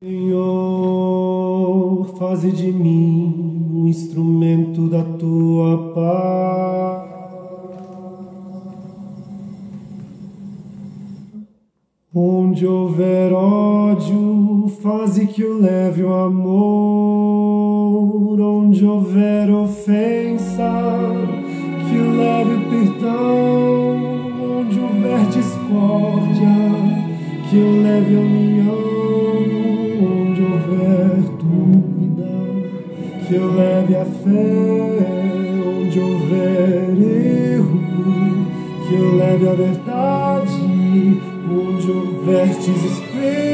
Senhor, faze de mim um instrumento da tua paz. Onde houver ódio, faze que eu leve o amor. Onde houver ofensa, que eu leve o perdão. Onde houver discórdia, que eu leve a união que eu leve a fé onde houver erro, que eu leve a verdade onde houver desespero,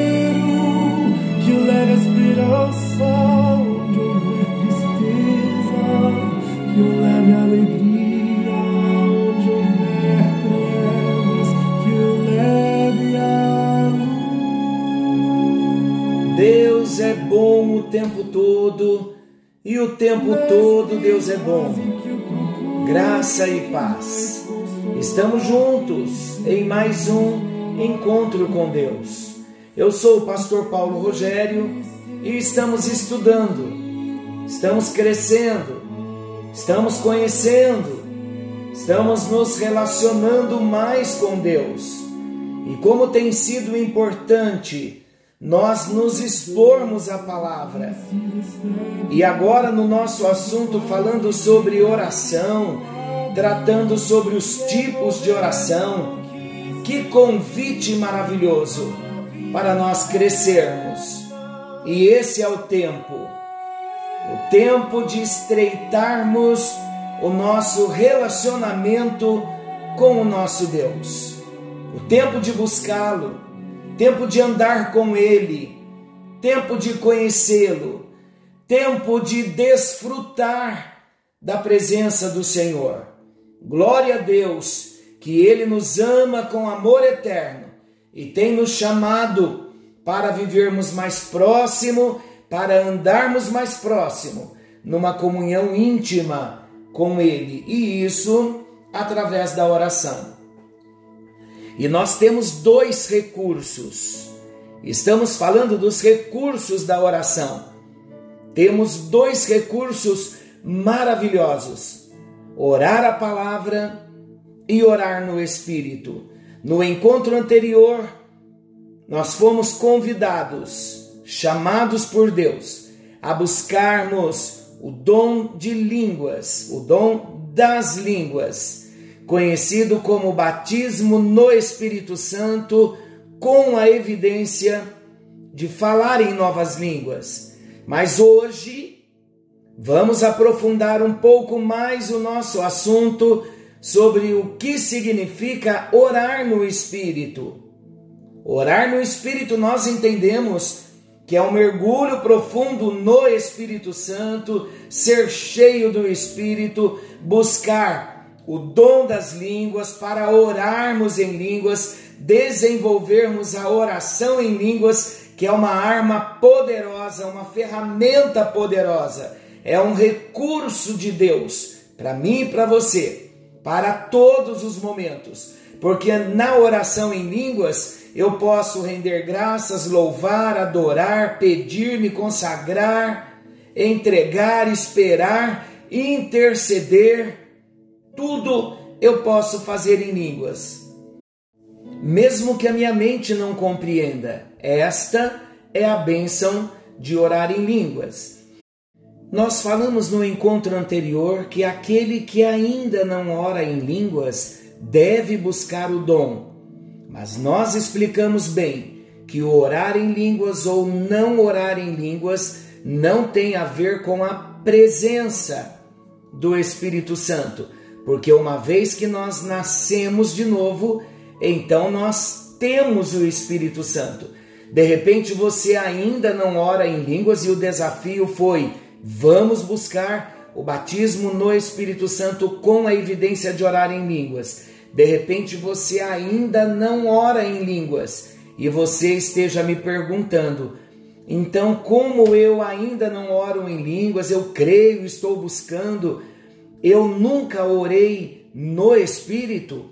e o tempo todo Deus é bom. Graça e paz. Estamos juntos em mais um encontro com Deus. Eu sou o pastor Paulo Rogério e estamos estudando, estamos crescendo, estamos conhecendo, estamos nos relacionando mais com Deus. E como tem sido importante nós nos expormos à palavra. E agora, no nosso assunto, falando sobre oração, tratando sobre os tipos de oração, que convite maravilhoso para nós crescermos. E esse é o tempo, o tempo de estreitarmos o nosso relacionamento com o nosso Deus, o tempo de buscá-lo tempo de andar com Ele, tempo de conhecê-lo, tempo de desfrutar da presença do Senhor. Glória a Deus, que Ele nos ama com amor eterno e tem nos chamado para vivermos mais próximo, para andarmos mais próximo, numa comunhão íntima com Ele, e isso através da oração. E nós temos dois recursos. Estamos falando dos recursos da oração. Temos dois recursos maravilhosos: orar a palavra e orar no Espírito. No encontro anterior, nós fomos convidados, chamados por Deus, a buscarmos o dom de línguas, o dom das línguas conhecido como batismo no Espírito Santo, com a evidência de falar em novas línguas. Mas hoje vamos aprofundar um pouco mais o nosso assunto sobre o que significa orar no Espírito. Orar no Espírito nós entendemos que é um mergulho profundo no Espírito Santo, ser cheio do Espírito, buscar o dom das línguas para orarmos em línguas, desenvolvermos a oração em línguas, que é uma arma poderosa, uma ferramenta poderosa, é um recurso de Deus para mim e para você, para todos os momentos, porque na oração em línguas eu posso render graças, louvar, adorar, pedir, me consagrar, entregar, esperar, interceder tudo eu posso fazer em línguas. Mesmo que a minha mente não compreenda, esta é a bênção de orar em línguas. Nós falamos no encontro anterior que aquele que ainda não ora em línguas deve buscar o dom. Mas nós explicamos bem que o orar em línguas ou não orar em línguas não tem a ver com a presença do Espírito Santo porque uma vez que nós nascemos de novo, então nós temos o Espírito Santo. De repente você ainda não ora em línguas e o desafio foi: vamos buscar o batismo no Espírito Santo com a evidência de orar em línguas. De repente você ainda não ora em línguas e você esteja me perguntando: então, como eu ainda não oro em línguas, eu creio, estou buscando, eu nunca orei no Espírito?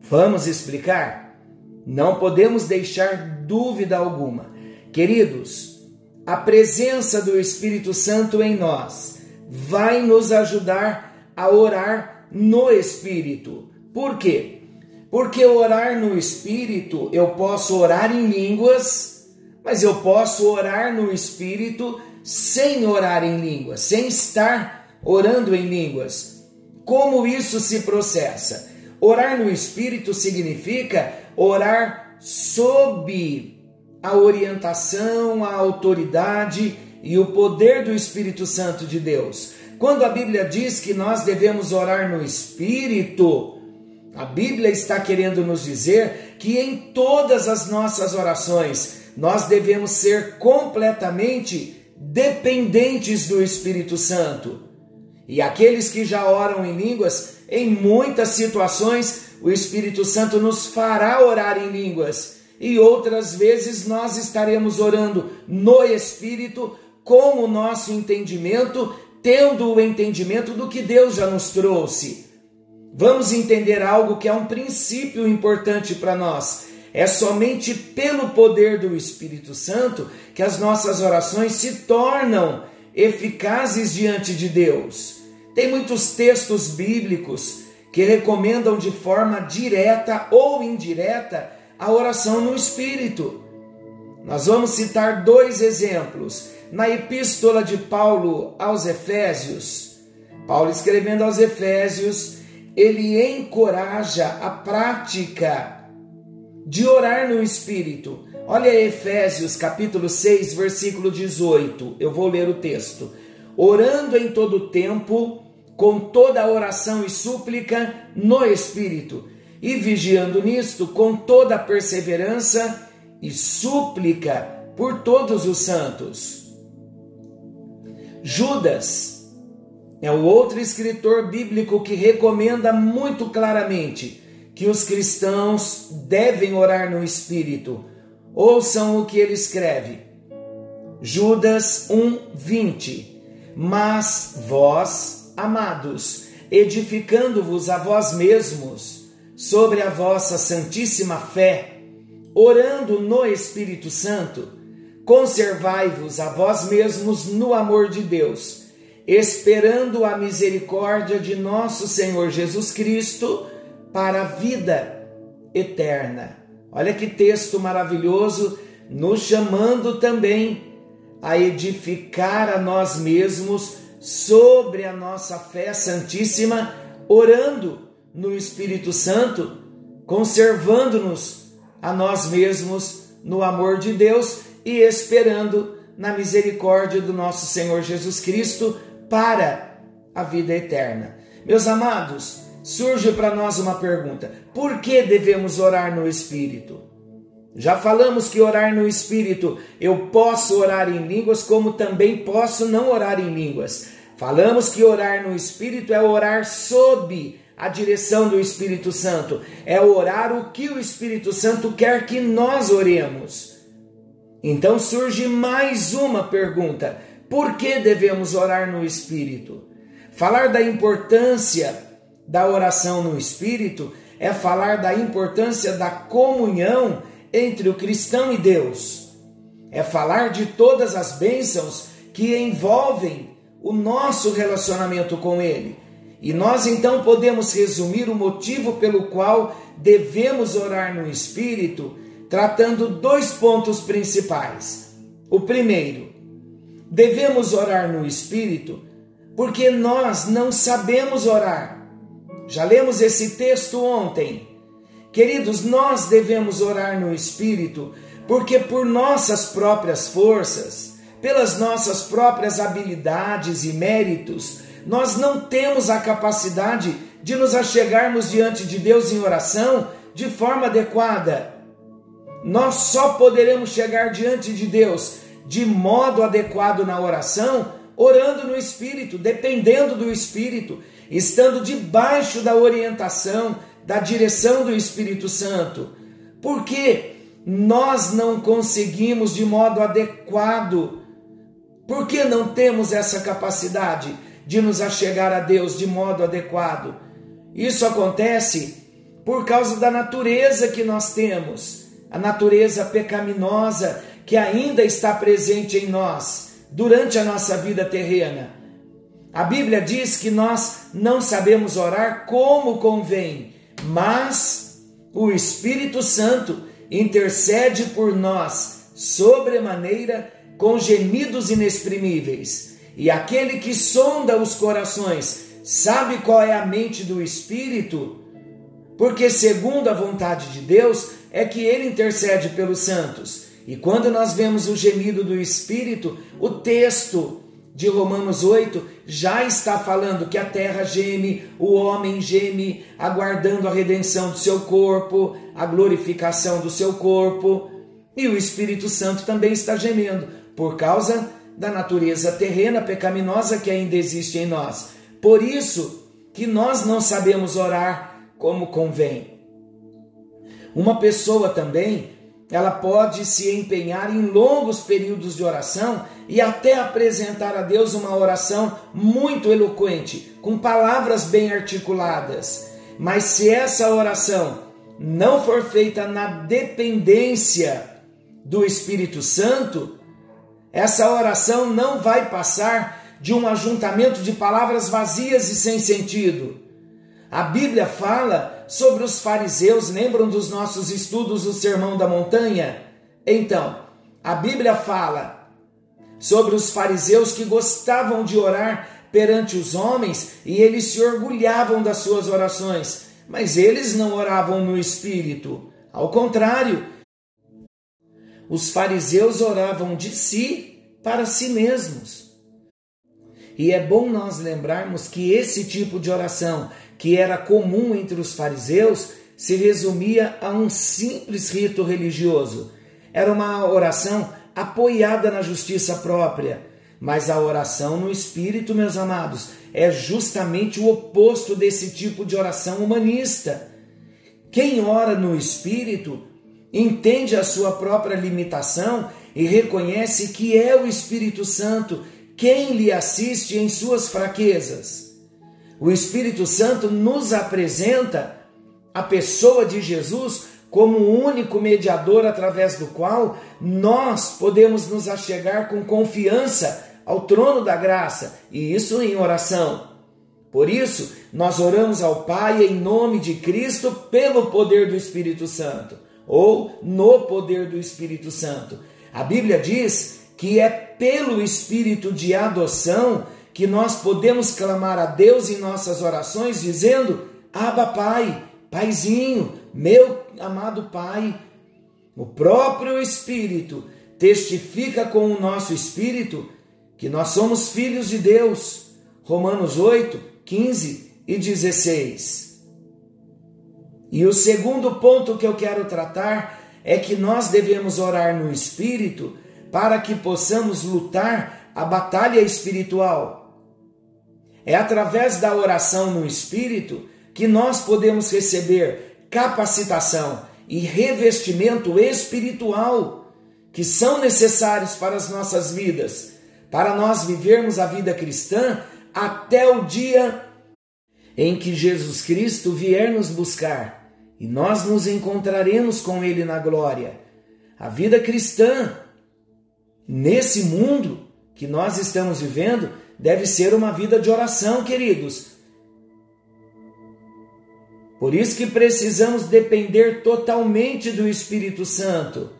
Vamos explicar? Não podemos deixar dúvida alguma Queridos, a presença do Espírito Santo em nós vai nos ajudar a orar no Espírito. Por quê? Porque orar no Espírito, eu posso orar em línguas, mas eu posso orar no Espírito sem orar em línguas, sem estar orando em línguas. Como isso se processa? Orar no Espírito significa orar sob a orientação, a autoridade e o poder do Espírito Santo de Deus. Quando a Bíblia diz que nós devemos orar no Espírito, a Bíblia está querendo nos dizer que em todas as nossas orações nós devemos ser completamente dependentes do Espírito Santo. E aqueles que já oram em línguas, em muitas situações, o Espírito Santo nos fará orar em línguas e outras vezes nós estaremos orando no Espírito com o nosso entendimento, tendo o entendimento do que Deus já nos trouxe. Vamos entender algo que é um princípio importante para nós. É somente pelo poder do Espírito Santo que as nossas orações se tornam eficazes diante de Deus. Tem muitos textos bíblicos que recomendam de forma direta ou indireta a oração no Espírito. Nós vamos citar dois exemplos. Na epístola de Paulo aos Efésios, Paulo escrevendo aos Efésios, ele encoraja a prática de orar no Espírito. Olha Efésios capítulo 6, versículo 18. Eu vou ler o texto. Orando em todo tempo, com toda oração e súplica no Espírito e vigiando nisto com toda perseverança e súplica por todos os santos. Judas é o outro escritor bíblico que recomenda muito claramente que os cristãos devem orar no Espírito. Ouçam o que ele escreve. Judas 1:20. Mas vós, amados, edificando-vos a vós mesmos sobre a vossa santíssima fé, orando no Espírito Santo, conservai-vos a vós mesmos no amor de Deus, esperando a misericórdia de nosso Senhor Jesus Cristo para a vida eterna. Olha que texto maravilhoso, nos chamando também a edificar a nós mesmos sobre a nossa fé santíssima, orando no Espírito Santo, conservando-nos a nós mesmos no amor de Deus e esperando na misericórdia do nosso Senhor Jesus Cristo para a vida eterna. Meus amados, surge para nós uma pergunta: por que devemos orar no Espírito? Já falamos que orar no Espírito, eu posso orar em línguas, como também posso não orar em línguas. Falamos que orar no Espírito é orar sob a direção do Espírito Santo, é orar o que o Espírito Santo quer que nós oremos. Então surge mais uma pergunta: por que devemos orar no Espírito? Falar da importância da oração no Espírito é falar da importância da comunhão entre o cristão e Deus. É falar de todas as bênçãos que envolvem o nosso relacionamento com Ele. E nós então podemos resumir o motivo pelo qual devemos orar no Espírito, tratando dois pontos principais. O primeiro, devemos orar no Espírito porque nós não sabemos orar. Já lemos esse texto ontem. Queridos, nós devemos orar no Espírito porque por nossas próprias forças, pelas nossas próprias habilidades e méritos, nós não temos a capacidade de nos achegarmos diante de Deus em oração de forma adequada. Nós só poderemos chegar diante de Deus de modo adequado na oração, orando no Espírito, dependendo do Espírito, estando debaixo da orientação, da direção do Espírito Santo. Porque nós não conseguimos de modo adequado. Por que não temos essa capacidade? de nos achegar a Deus de modo adequado. Isso acontece por causa da natureza que nós temos, a natureza pecaminosa que ainda está presente em nós durante a nossa vida terrena. A Bíblia diz que nós não sabemos orar como convém, mas o Espírito Santo intercede por nós sobremaneira com gemidos inexprimíveis. E aquele que sonda os corações sabe qual é a mente do Espírito, porque, segundo a vontade de Deus, é que ele intercede pelos santos. E quando nós vemos o gemido do Espírito, o texto de Romanos 8 já está falando que a terra geme, o homem geme, aguardando a redenção do seu corpo, a glorificação do seu corpo. E o Espírito Santo também está gemendo, por causa da natureza terrena pecaminosa que ainda existe em nós. Por isso que nós não sabemos orar como convém. Uma pessoa também, ela pode se empenhar em longos períodos de oração e até apresentar a Deus uma oração muito eloquente, com palavras bem articuladas. Mas se essa oração não for feita na dependência do Espírito Santo, essa oração não vai passar de um ajuntamento de palavras vazias e sem sentido. A Bíblia fala sobre os fariseus, lembram dos nossos estudos do Sermão da Montanha? Então, a Bíblia fala sobre os fariseus que gostavam de orar perante os homens e eles se orgulhavam das suas orações, mas eles não oravam no espírito. Ao contrário, os fariseus oravam de si para si mesmos. E é bom nós lembrarmos que esse tipo de oração, que era comum entre os fariseus, se resumia a um simples rito religioso. Era uma oração apoiada na justiça própria. Mas a oração no espírito, meus amados, é justamente o oposto desse tipo de oração humanista. Quem ora no espírito entende a sua própria limitação e reconhece que é o Espírito Santo quem lhe assiste em suas fraquezas. O Espírito Santo nos apresenta a pessoa de Jesus como o único mediador através do qual nós podemos nos achegar com confiança ao trono da graça, e isso em oração. Por isso, nós oramos ao Pai em nome de Cristo pelo poder do Espírito Santo, ou no poder do Espírito Santo. A Bíblia diz que é pelo espírito de adoção que nós podemos clamar a Deus em nossas orações, dizendo: Abba, Pai, Paizinho, meu amado Pai. O próprio Espírito testifica com o nosso espírito que nós somos filhos de Deus. Romanos 8, 15 e 16. E o segundo ponto que eu quero tratar é que nós devemos orar no Espírito para que possamos lutar a batalha espiritual. É através da oração no Espírito que nós podemos receber capacitação e revestimento espiritual que são necessários para as nossas vidas, para nós vivermos a vida cristã até o dia em que Jesus Cristo vier nos buscar e nós nos encontraremos com Ele na glória. A vida cristã nesse mundo que nós estamos vivendo, deve ser uma vida de oração, queridos. Por isso que precisamos depender totalmente do Espírito Santo.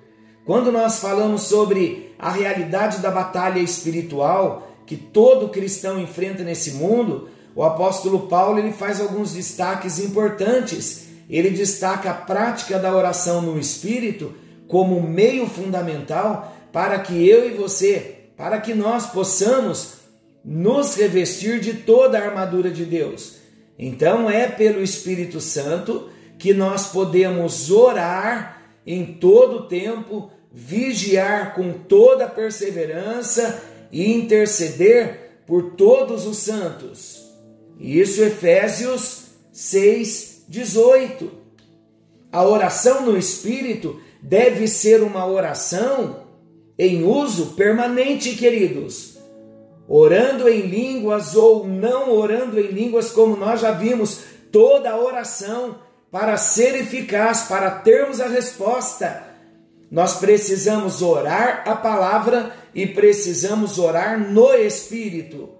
Quando nós falamos sobre a realidade da batalha espiritual que todo cristão enfrenta nesse mundo, o apóstolo Paulo ele faz alguns destaques importantes. Ele destaca a prática da oração no espírito como meio fundamental para que eu e você, para que nós possamos nos revestir de toda a armadura de Deus. Então é pelo Espírito Santo que nós podemos orar em todo o tempo, vigiar com toda perseverança e interceder por todos os santos. Isso Efésios 6, 18. A oração no Espírito deve ser uma oração em uso permanente, queridos. Orando em línguas ou não orando em línguas, como nós já vimos, toda oração para ser eficaz, para termos a resposta, Nós precisamos orar a palavra e precisamos orar no Espírito.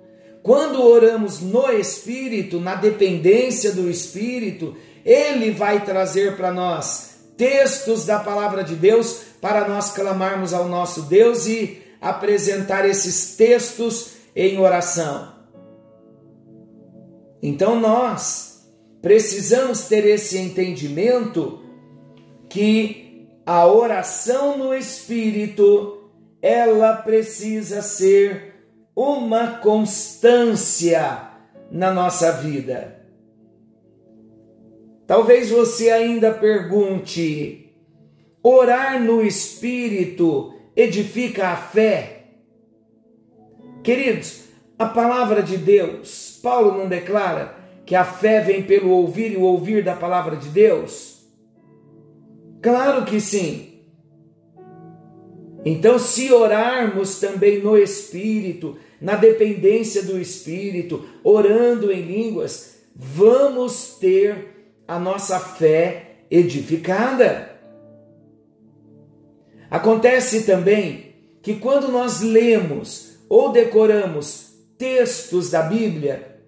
Quando oramos no Espírito, na dependência do Espírito, ele vai trazer para nós textos da palavra de Deus para nós clamarmos ao nosso Deus e apresentar esses textos em oração. Então nós precisamos ter esse entendimento que a oração no Espírito ela precisa ser uma constância na nossa vida. Talvez você ainda pergunte: orar no Espírito edifica a fé? Queridos, a palavra de Deus, Paulo não declara que a fé vem pelo ouvir e o ouvir da palavra de Deus? Claro que sim. Então, se orarmos também no Espírito, na dependência do Espírito, orando em línguas, vamos ter a nossa fé edificada. Acontece também que quando nós lemos ou decoramos textos da Bíblia,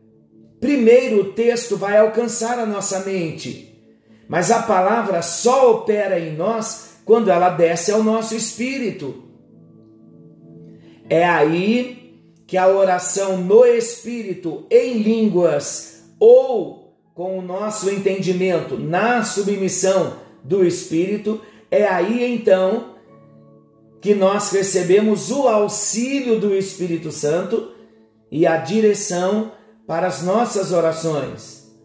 primeiro o texto vai alcançar a nossa mente mas a palavra só opera em nós quando ela desce ao nosso espírito. É aí que a oração no espírito, em línguas, ou com o nosso entendimento na submissão do espírito, é aí então que nós recebemos o auxílio do Espírito Santo e a direção para as nossas orações.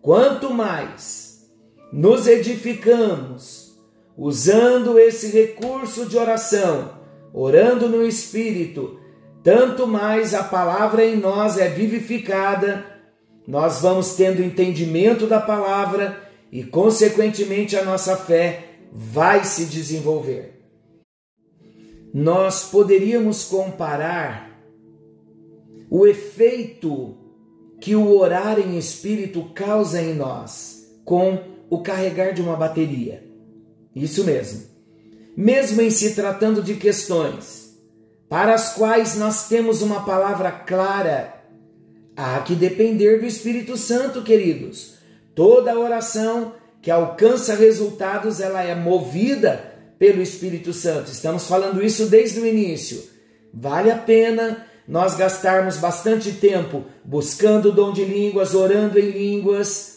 Quanto mais nos edificamos usando esse recurso de oração, orando no Espírito, tanto mais a palavra em nós é vivificada, nós vamos tendo entendimento da palavra e, consequentemente, a nossa fé vai se desenvolver. Nós poderíamos comparar o efeito que o orar em espírito causa em nós com o carregar de uma bateria. Isso mesmo. Mesmo em se tratando de questões para as quais nós temos uma palavra clara, há que depender do Espírito Santo, queridos. Toda oração que alcança resultados, ela é movida pelo Espírito Santo. Estamos falando isso desde o início. Vale a pena nós gastarmos bastante tempo buscando o dom de línguas, orando em línguas,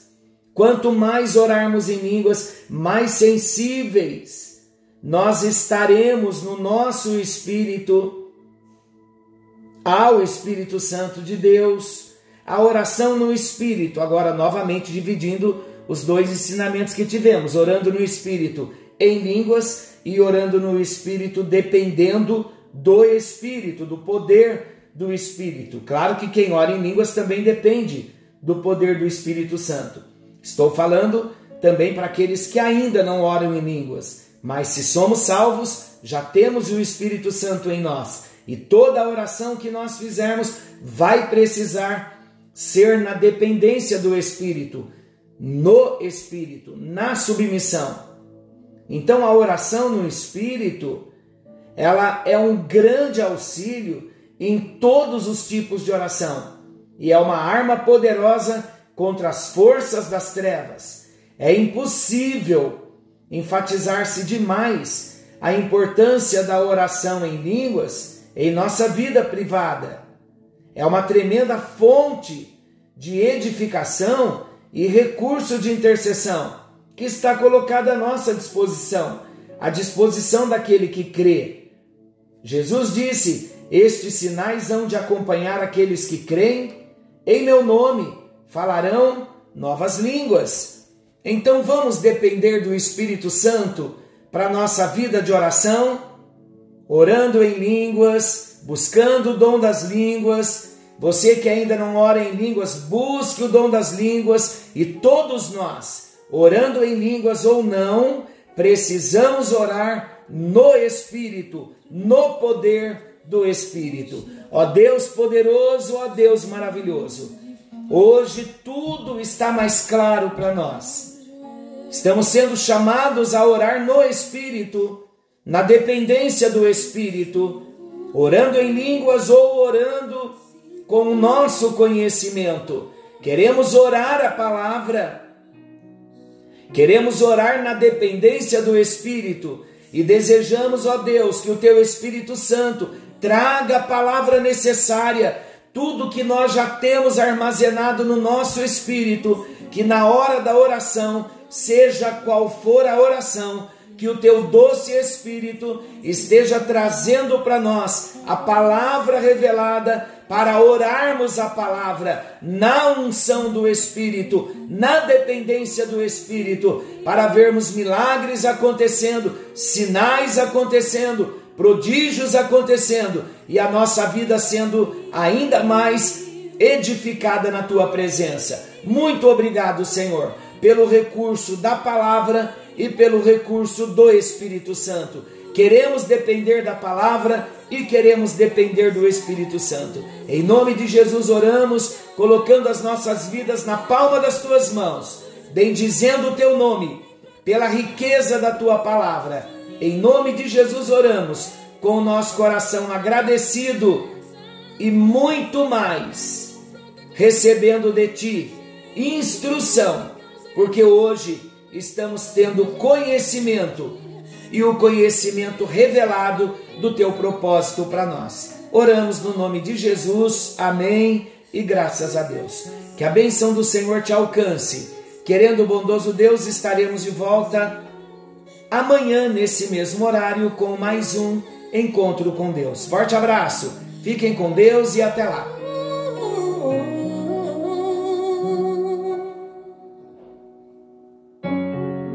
Quanto mais orarmos em línguas, mais sensíveis nós estaremos no nosso espírito ao Espírito Santo de Deus. A oração no espírito, agora novamente dividindo os dois ensinamentos que tivemos, orando no espírito em línguas e orando no espírito dependendo do espírito, do poder do espírito. Claro que quem ora em línguas também depende do poder do Espírito Santo. Estou falando também para aqueles que ainda não oram em línguas, mas se somos salvos, já temos o Espírito Santo em nós. E toda oração que nós fizermos vai precisar ser na dependência do Espírito, no Espírito, na submissão. Então a oração no Espírito, ela é um grande auxílio em todos os tipos de oração e é uma arma poderosa contra as forças das trevas. É impossível enfatizar-se demais a importância da oração em línguas em nossa vida privada. É uma tremenda fonte de edificação e recurso de intercessão que está colocada à nossa disposição, à disposição daquele que crê. Jesus disse: Estes sinais hão de acompanhar aqueles que creem em meu nome falarão novas línguas. Então vamos depender do Espírito Santo para nossa vida de oração, orando em línguas, buscando o dom das línguas. Você que ainda não ora em línguas, busque o dom das línguas e todos nós, orando em línguas ou não, precisamos orar no Espírito, no poder do Espírito. Ó Deus poderoso, ó Deus maravilhoso. Hoje tudo está mais claro para nós. Estamos sendo chamados a orar no Espírito, na dependência do Espírito, orando em línguas ou orando com o nosso conhecimento. Queremos orar a palavra, queremos orar na dependência do Espírito e desejamos, ó Deus, que o Teu Espírito Santo traga a palavra necessária, tudo que nós já temos armazenado no nosso espírito, que na hora da oração, seja qual for a oração, que o teu doce Espírito esteja trazendo para nós a palavra revelada para orarmos a palavra na unção do Espírito, na dependência do Espírito, para vermos milagres acontecendo, sinais acontecendo, prodígios acontecendo e a nossa vida sendo ainda mais edificada na tua presença. Muito obrigado, Senhor, pelo recurso da palavra e pelo recurso do Espírito Santo. Queremos depender da palavra e queremos depender do Espírito Santo. Em nome de Jesus oramos, colocando as nossas vidas na palma das tuas mãos, bendizendo o teu nome, pela riqueza da tua palavra. Em nome de Jesus oramos, com o nosso coração agradecido e muito mais, recebendo de ti instrução, porque hoje estamos tendo conhecimento e o conhecimento revelado do teu propósito para nós. Oramos no nome de Jesus, amém e graças a Deus. Que a benção do Senhor te alcance. Querendo o bondoso Deus, estaremos de volta amanhã, nesse mesmo horário, com mais um encontro com Deus. Forte abraço, fiquem com Deus e até lá.